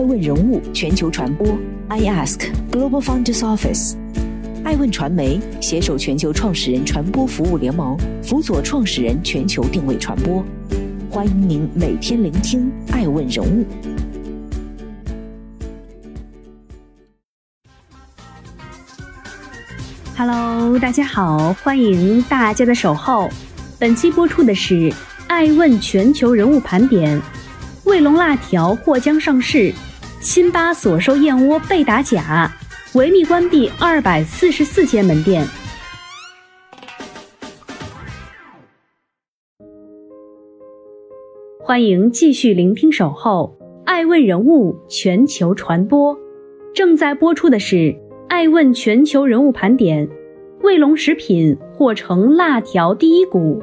爱问人物全球传播，I Ask Global Founders Office，爱问传媒携手全球创始人传播服务联盟，辅佐创始人全球定位传播。欢迎您每天聆听爱问人物。Hello，大家好，欢迎大家的守候。本期播出的是爱问全球人物盘点。卫龙辣条或将上市，辛巴所售燕窝被打假，维密关闭二百四十四间门店。欢迎继续聆听《守候爱问人物全球传播》，正在播出的是爱问全球人物盘点。卫龙食品或成辣条第一股。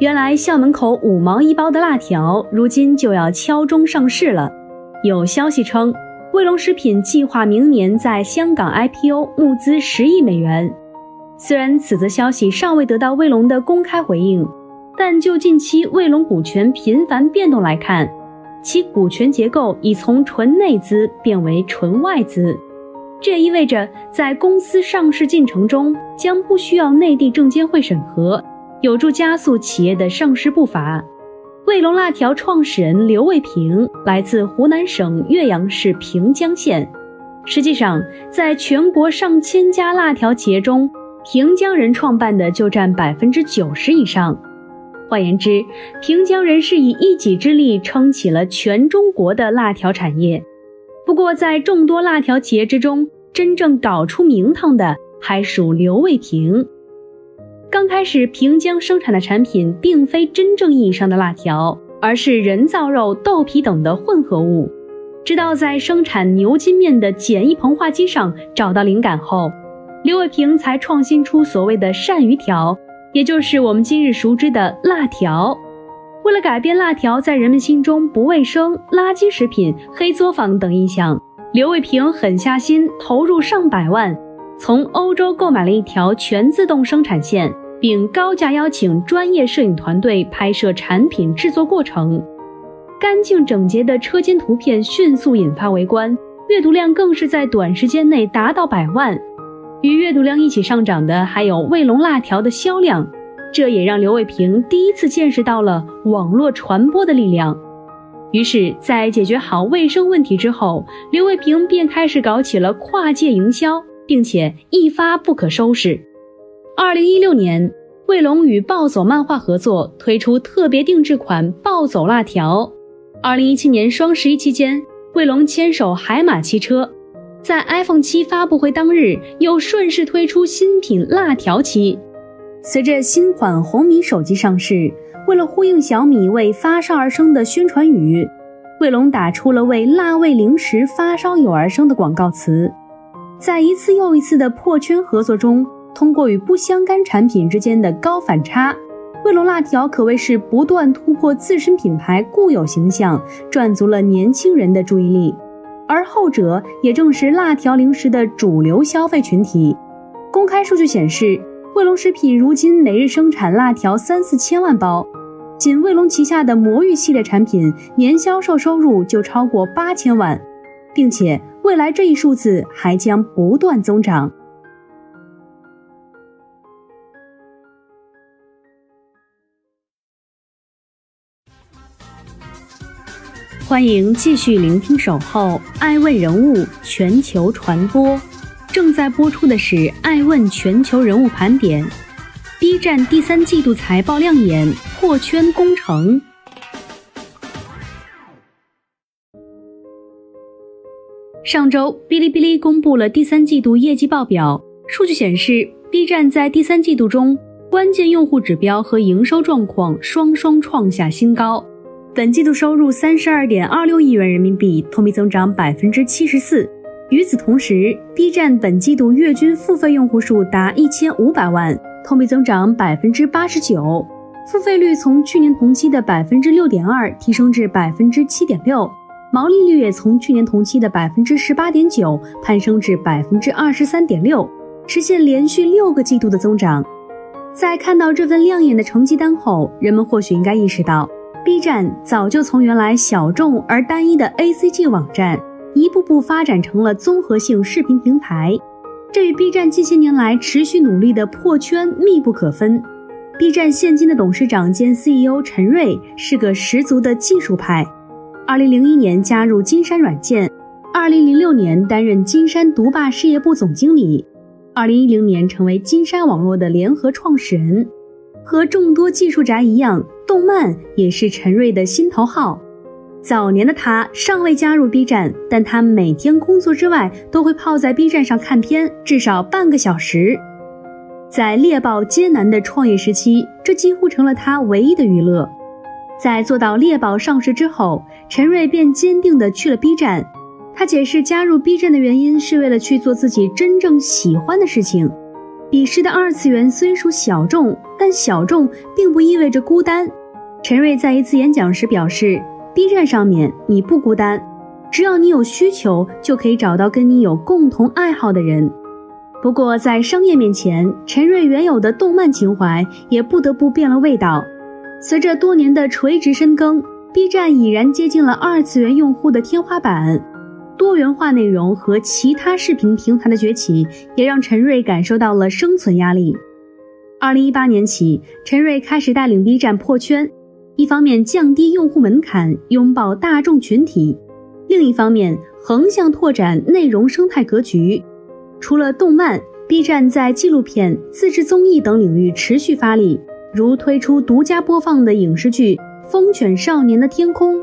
原来校门口五毛一包的辣条，如今就要敲钟上市了。有消息称，卫龙食品计划明年在香港 IPO 募资十亿美元。虽然此则消息尚未得到卫龙的公开回应，但就近期卫龙股权频繁变动来看，其股权结构已从纯内资变为纯外资。这意味着，在公司上市进程中将不需要内地证监会审核。有助加速企业的上市步伐。卫龙辣条创始人刘卫平来自湖南省岳阳市平江县。实际上，在全国上千家辣条企业中，平江人创办的就占百分之九十以上。换言之，平江人是以一己之力撑起了全中国的辣条产业。不过，在众多辣条企业之中，真正搞出名堂的还属刘卫平。刚开始，平江生产的产品并非真正意义上的辣条，而是人造肉、豆皮等的混合物。直到在生产牛筋面的简易膨化机上找到灵感后，刘伟平才创新出所谓的鳝鱼条，也就是我们今日熟知的辣条。为了改变辣条在人们心中不卫生、垃圾食品、黑作坊等印象，刘伟平狠下心，投入上百万，从欧洲购买了一条全自动生产线。并高价邀请专业摄影团队拍摄产品制作过程，干净整洁的车间图片迅速引发围观，阅读量更是在短时间内达到百万。与阅读量一起上涨的还有卫龙辣条的销量，这也让刘伟平第一次见识到了网络传播的力量。于是，在解决好卫生问题之后，刘伟平便开始搞起了跨界营销，并且一发不可收拾。二零一六年，卫龙与暴走漫画合作推出特别定制款暴走辣条。二零一七年双十一期间，卫龙牵手海马汽车，在 iPhone 七发布会当日又顺势推出新品辣条七。随着新款红米手机上市，为了呼应小米为发烧而生的宣传语，卫龙打出了为辣味零食发烧友而生的广告词。在一次又一次的破圈合作中。通过与不相干产品之间的高反差，卫龙辣条可谓是不断突破自身品牌固有形象，赚足了年轻人的注意力。而后者也正是辣条零食的主流消费群体。公开数据显示，卫龙食品如今每日生产辣条三四千万包，仅卫龙旗下的魔芋系列产品年销售收入就超过八千万，并且未来这一数字还将不断增长。欢迎继续聆听《守候爱问人物全球传播》，正在播出的是《爱问全球人物盘点》。B 站第三季度财报亮眼，破圈攻城。上周，哔哩哔哩公布了第三季度业绩报表，数据显示，B 站在第三季度中关键用户指标和营收状况双双创下新高。本季度收入三十二点二六亿元人民币，同比增长百分之七十四。与此同时，B 站本季度月均付费用户数达一千五百万，同比增长百分之八十九，付费率从去年同期的百分之六点二提升至百分之七点六，毛利率也从去年同期的百分之十八点九攀升至百分之二十三点六，实现连续六个季度的增长。在看到这份亮眼的成绩单后，人们或许应该意识到。B 站早就从原来小众而单一的 ACG 网站，一步步发展成了综合性视频平台。这与 B 站近些年来持续努力的破圈密不可分。B 站现今的董事长兼 CEO 陈瑞是个十足的技术派。2001年加入金山软件，2006年担任金山独霸事业部总经理，2010年成为金山网络的联合创始人。和众多技术宅一样，动漫也是陈瑞的心头好。早年的他尚未加入 B 站，但他每天工作之外都会泡在 B 站上看片，至少半个小时。在猎豹艰难的创业时期，这几乎成了他唯一的娱乐。在做到猎豹上市之后，陈瑞便坚定地去了 B 站。他解释加入 B 站的原因是为了去做自己真正喜欢的事情。彼时的二次元虽属小众，但小众并不意味着孤单。陈瑞在一次演讲时表示：“B 站上面你不孤单，只要你有需求，就可以找到跟你有共同爱好的人。”不过，在商业面前，陈瑞原有的动漫情怀也不得不变了味道。随着多年的垂直深耕，B 站已然接近了二次元用户的天花板。多元化内容和其他视频平台的崛起，也让陈瑞感受到了生存压力。二零一八年起，陈瑞开始带领 B 站破圈，一方面降低用户门槛，拥抱大众群体；另一方面横向拓展内容生态格局。除了动漫，B 站在纪录片、自制综艺等领域持续发力，如推出独家播放的影视剧《风犬少年的天空》，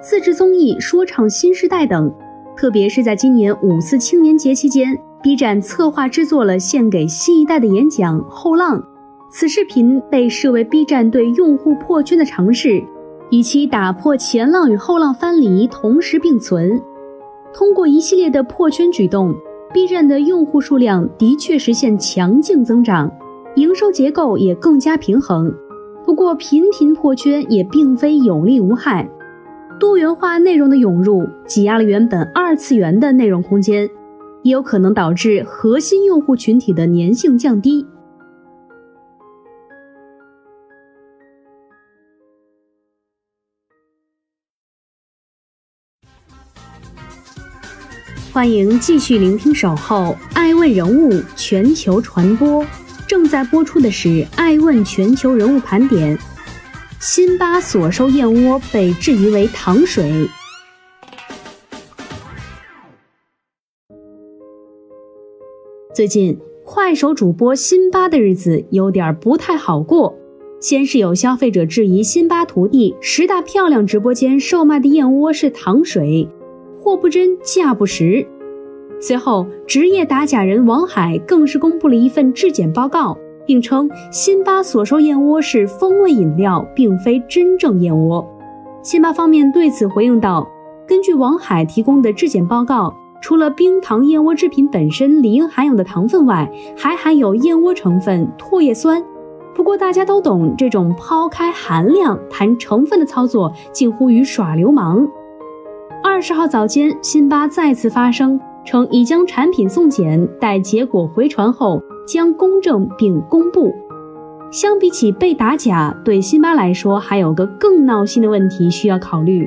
自制综艺《说唱新时代》等。特别是在今年五四青年节期间，B 站策划制作了献给新一代的演讲《后浪》。此视频被视为 B 站对用户破圈的尝试，以期打破前浪与后浪分离同时并存。通过一系列的破圈举动，B 站的用户数量的确实现强劲增长，营收结构也更加平衡。不过，频频破圈也并非有利无害。多元化内容的涌入挤压了原本二次元的内容空间，也有可能导致核心用户群体的粘性降低。欢迎继续聆听《守候爱问人物全球传播》，正在播出的是《爱问全球人物盘点》。辛巴所收燕窝被质疑为糖水。最近，快手主播辛巴的日子有点不太好过。先是有消费者质疑辛巴徒弟十大漂亮直播间售卖的燕窝是糖水，货不真价不实。随后，职业打假人王海更是公布了一份质检报告。并称辛巴所售燕窝是风味饮料，并非真正燕窝。辛巴方面对此回应道：“根据王海提供的质检报告，除了冰糖燕窝制品本身理应含有的糖分外，还含有燕窝成分唾液酸。不过大家都懂，这种抛开含量谈成分的操作近乎于耍流氓。”二十号早间，辛巴再次发声称已将产品送检，待结果回传后。将公证并公布。相比起被打假，对辛巴来说还有个更闹心的问题需要考虑：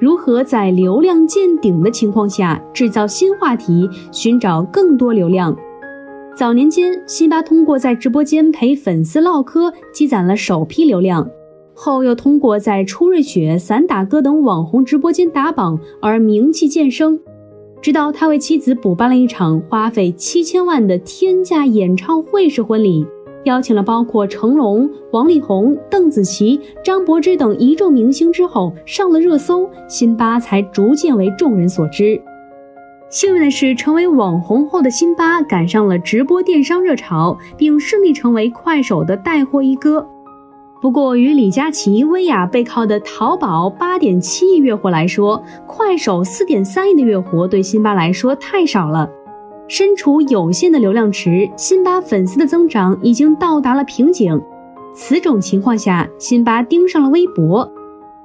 如何在流量见顶的情况下制造新话题，寻找更多流量？早年间，辛巴通过在直播间陪粉丝唠嗑积攒了首批流量，后又通过在初瑞雪、散打哥等网红直播间打榜而名气渐升。直到他为妻子补办了一场花费七千万的天价演唱会式婚礼，邀请了包括成龙、王力宏、邓紫棋、张柏芝等一众明星之后，上了热搜，辛巴才逐渐为众人所知。幸运的是，成为网红后的辛巴赶上了直播电商热潮，并顺利成为快手的带货一哥。不过，与李佳琦、薇娅背靠的淘宝八点七亿月活来说，快手四点三亿的月活对辛巴来说太少了。身处有限的流量池，辛巴粉丝的增长已经到达了瓶颈。此种情况下，辛巴盯上了微博。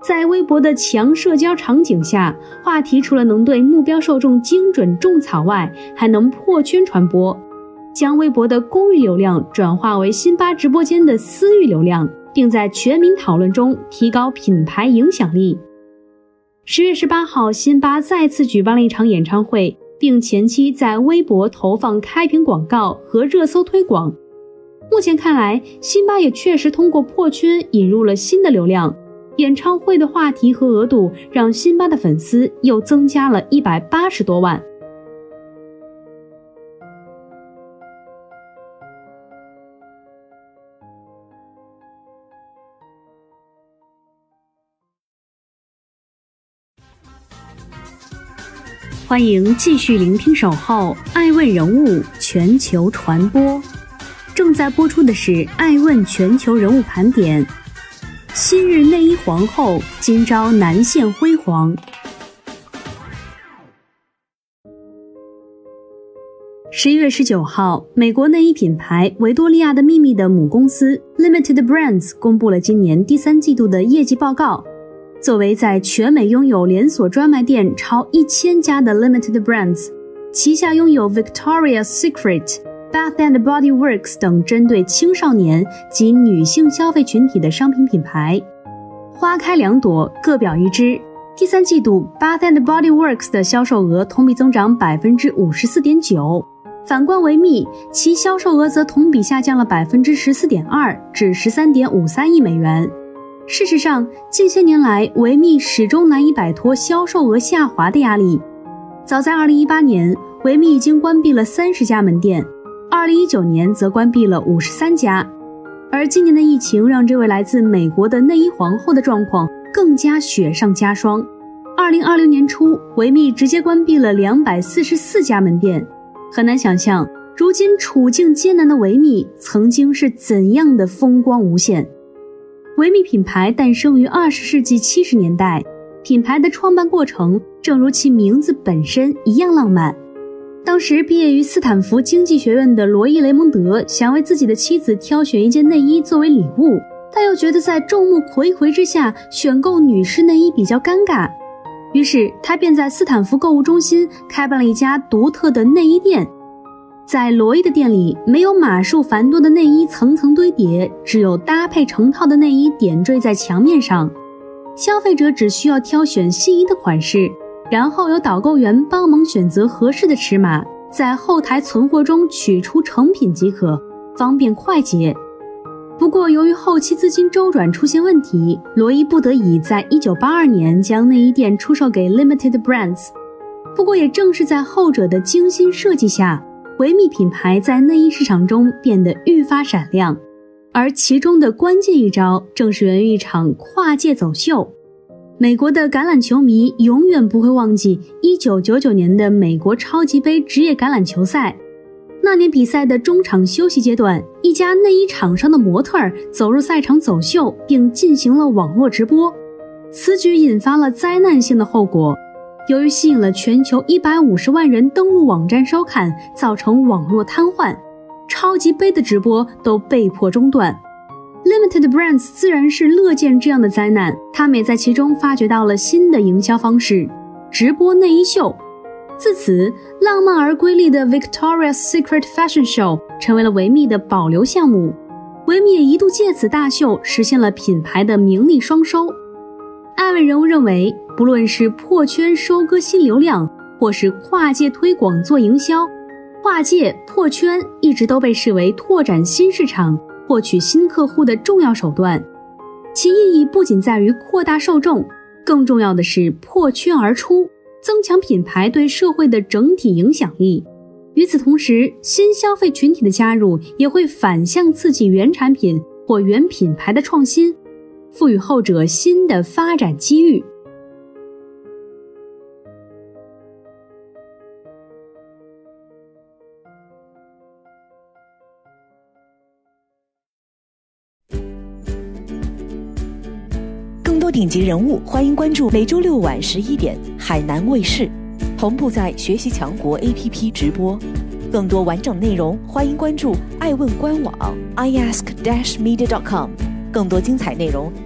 在微博的强社交场景下，话题除了能对目标受众精准种草外，还能破圈传播，将微博的公域流量转化为辛巴直播间的私域流量。并在全民讨论中提高品牌影响力。十月十八号，辛巴再次举办了一场演唱会，并前期在微博投放开屏广告和热搜推广。目前看来，辛巴也确实通过破圈引入了新的流量。演唱会的话题和额度让辛巴的粉丝又增加了一百八十多万。欢迎继续聆听《守候爱问人物全球传播》，正在播出的是《爱问全球人物盘点》。昔日内衣皇后，今朝难现辉煌。十一月十九号，美国内衣品牌维多利亚的秘密的母公司 Limited Brands 公布了今年第三季度的业绩报告。作为在全美拥有连锁专卖店超一千家的 Limited Brands，旗下拥有 Victoria's Secret、Bath and Body Works 等针对青少年及女性消费群体的商品品牌。花开两朵，各表一枝。第三季度，Bath and Body Works 的销售额同比增长百分之五十四点九，反观维密，其销售额则同比下降了百分之十四点二，至十三点五三亿美元。事实上，近些年来，维密始终难以摆脱销售额下滑的压力。早在2018年，维密已经关闭了三十家门店，2019年则关闭了五十三家。而今年的疫情让这位来自美国的内衣皇后的状况更加雪上加霜。2020年初，维密直接关闭了两百四十四家门店。很难想象，如今处境艰难的维密曾经是怎样的风光无限。维密品牌诞生于二十世纪七十年代，品牌的创办过程正如其名字本身一样浪漫。当时毕业于斯坦福经济学院的罗伊·雷蒙德想为自己的妻子挑选一件内衣作为礼物，但又觉得在众目睽睽之下选购女士内衣比较尴尬，于是他便在斯坦福购物中心开办了一家独特的内衣店。在罗伊的店里，没有码数繁多的内衣层层堆叠，只有搭配成套的内衣点缀在墙面上。消费者只需要挑选心仪的款式，然后由导购员帮忙选择合适的尺码，在后台存货中取出成品即可，方便快捷。不过，由于后期资金周转出现问题，罗伊不得已在1982年将内衣店出售给 Limited Brands。不过，也正是在后者的精心设计下。维密品牌在内衣市场中变得愈发闪亮，而其中的关键一招正是源于一场跨界走秀。美国的橄榄球迷永远不会忘记1999年的美国超级杯职业橄榄球赛。那年比赛的中场休息阶段，一家内衣厂商的模特儿走入赛场走秀，并进行了网络直播。此举引发了灾难性的后果。由于吸引了全球一百五十万人登录网站收看，造成网络瘫痪，超级杯的直播都被迫中断。Limited Brands 自然是乐见这样的灾难，他们也在其中发掘到了新的营销方式——直播内衣秀。自此，浪漫而瑰丽的 Victoria's Secret Fashion Show 成为了维密的保留项目。维密也一度借此大秀实现了品牌的名利双收。艾问人物认为。不论是破圈收割新流量，或是跨界推广做营销，跨界破圈一直都被视为拓展新市场、获取新客户的重要手段。其意义不仅在于扩大受众，更重要的是破圈而出，增强品牌对社会的整体影响力。与此同时，新消费群体的加入也会反向刺激原产品或原品牌的创新，赋予后者新的发展机遇。更多顶级人物，欢迎关注每周六晚十一点海南卫视，同步在学习强国 APP 直播。更多完整内容，欢迎关注爱问官网 iask-media.com。更多精彩内容，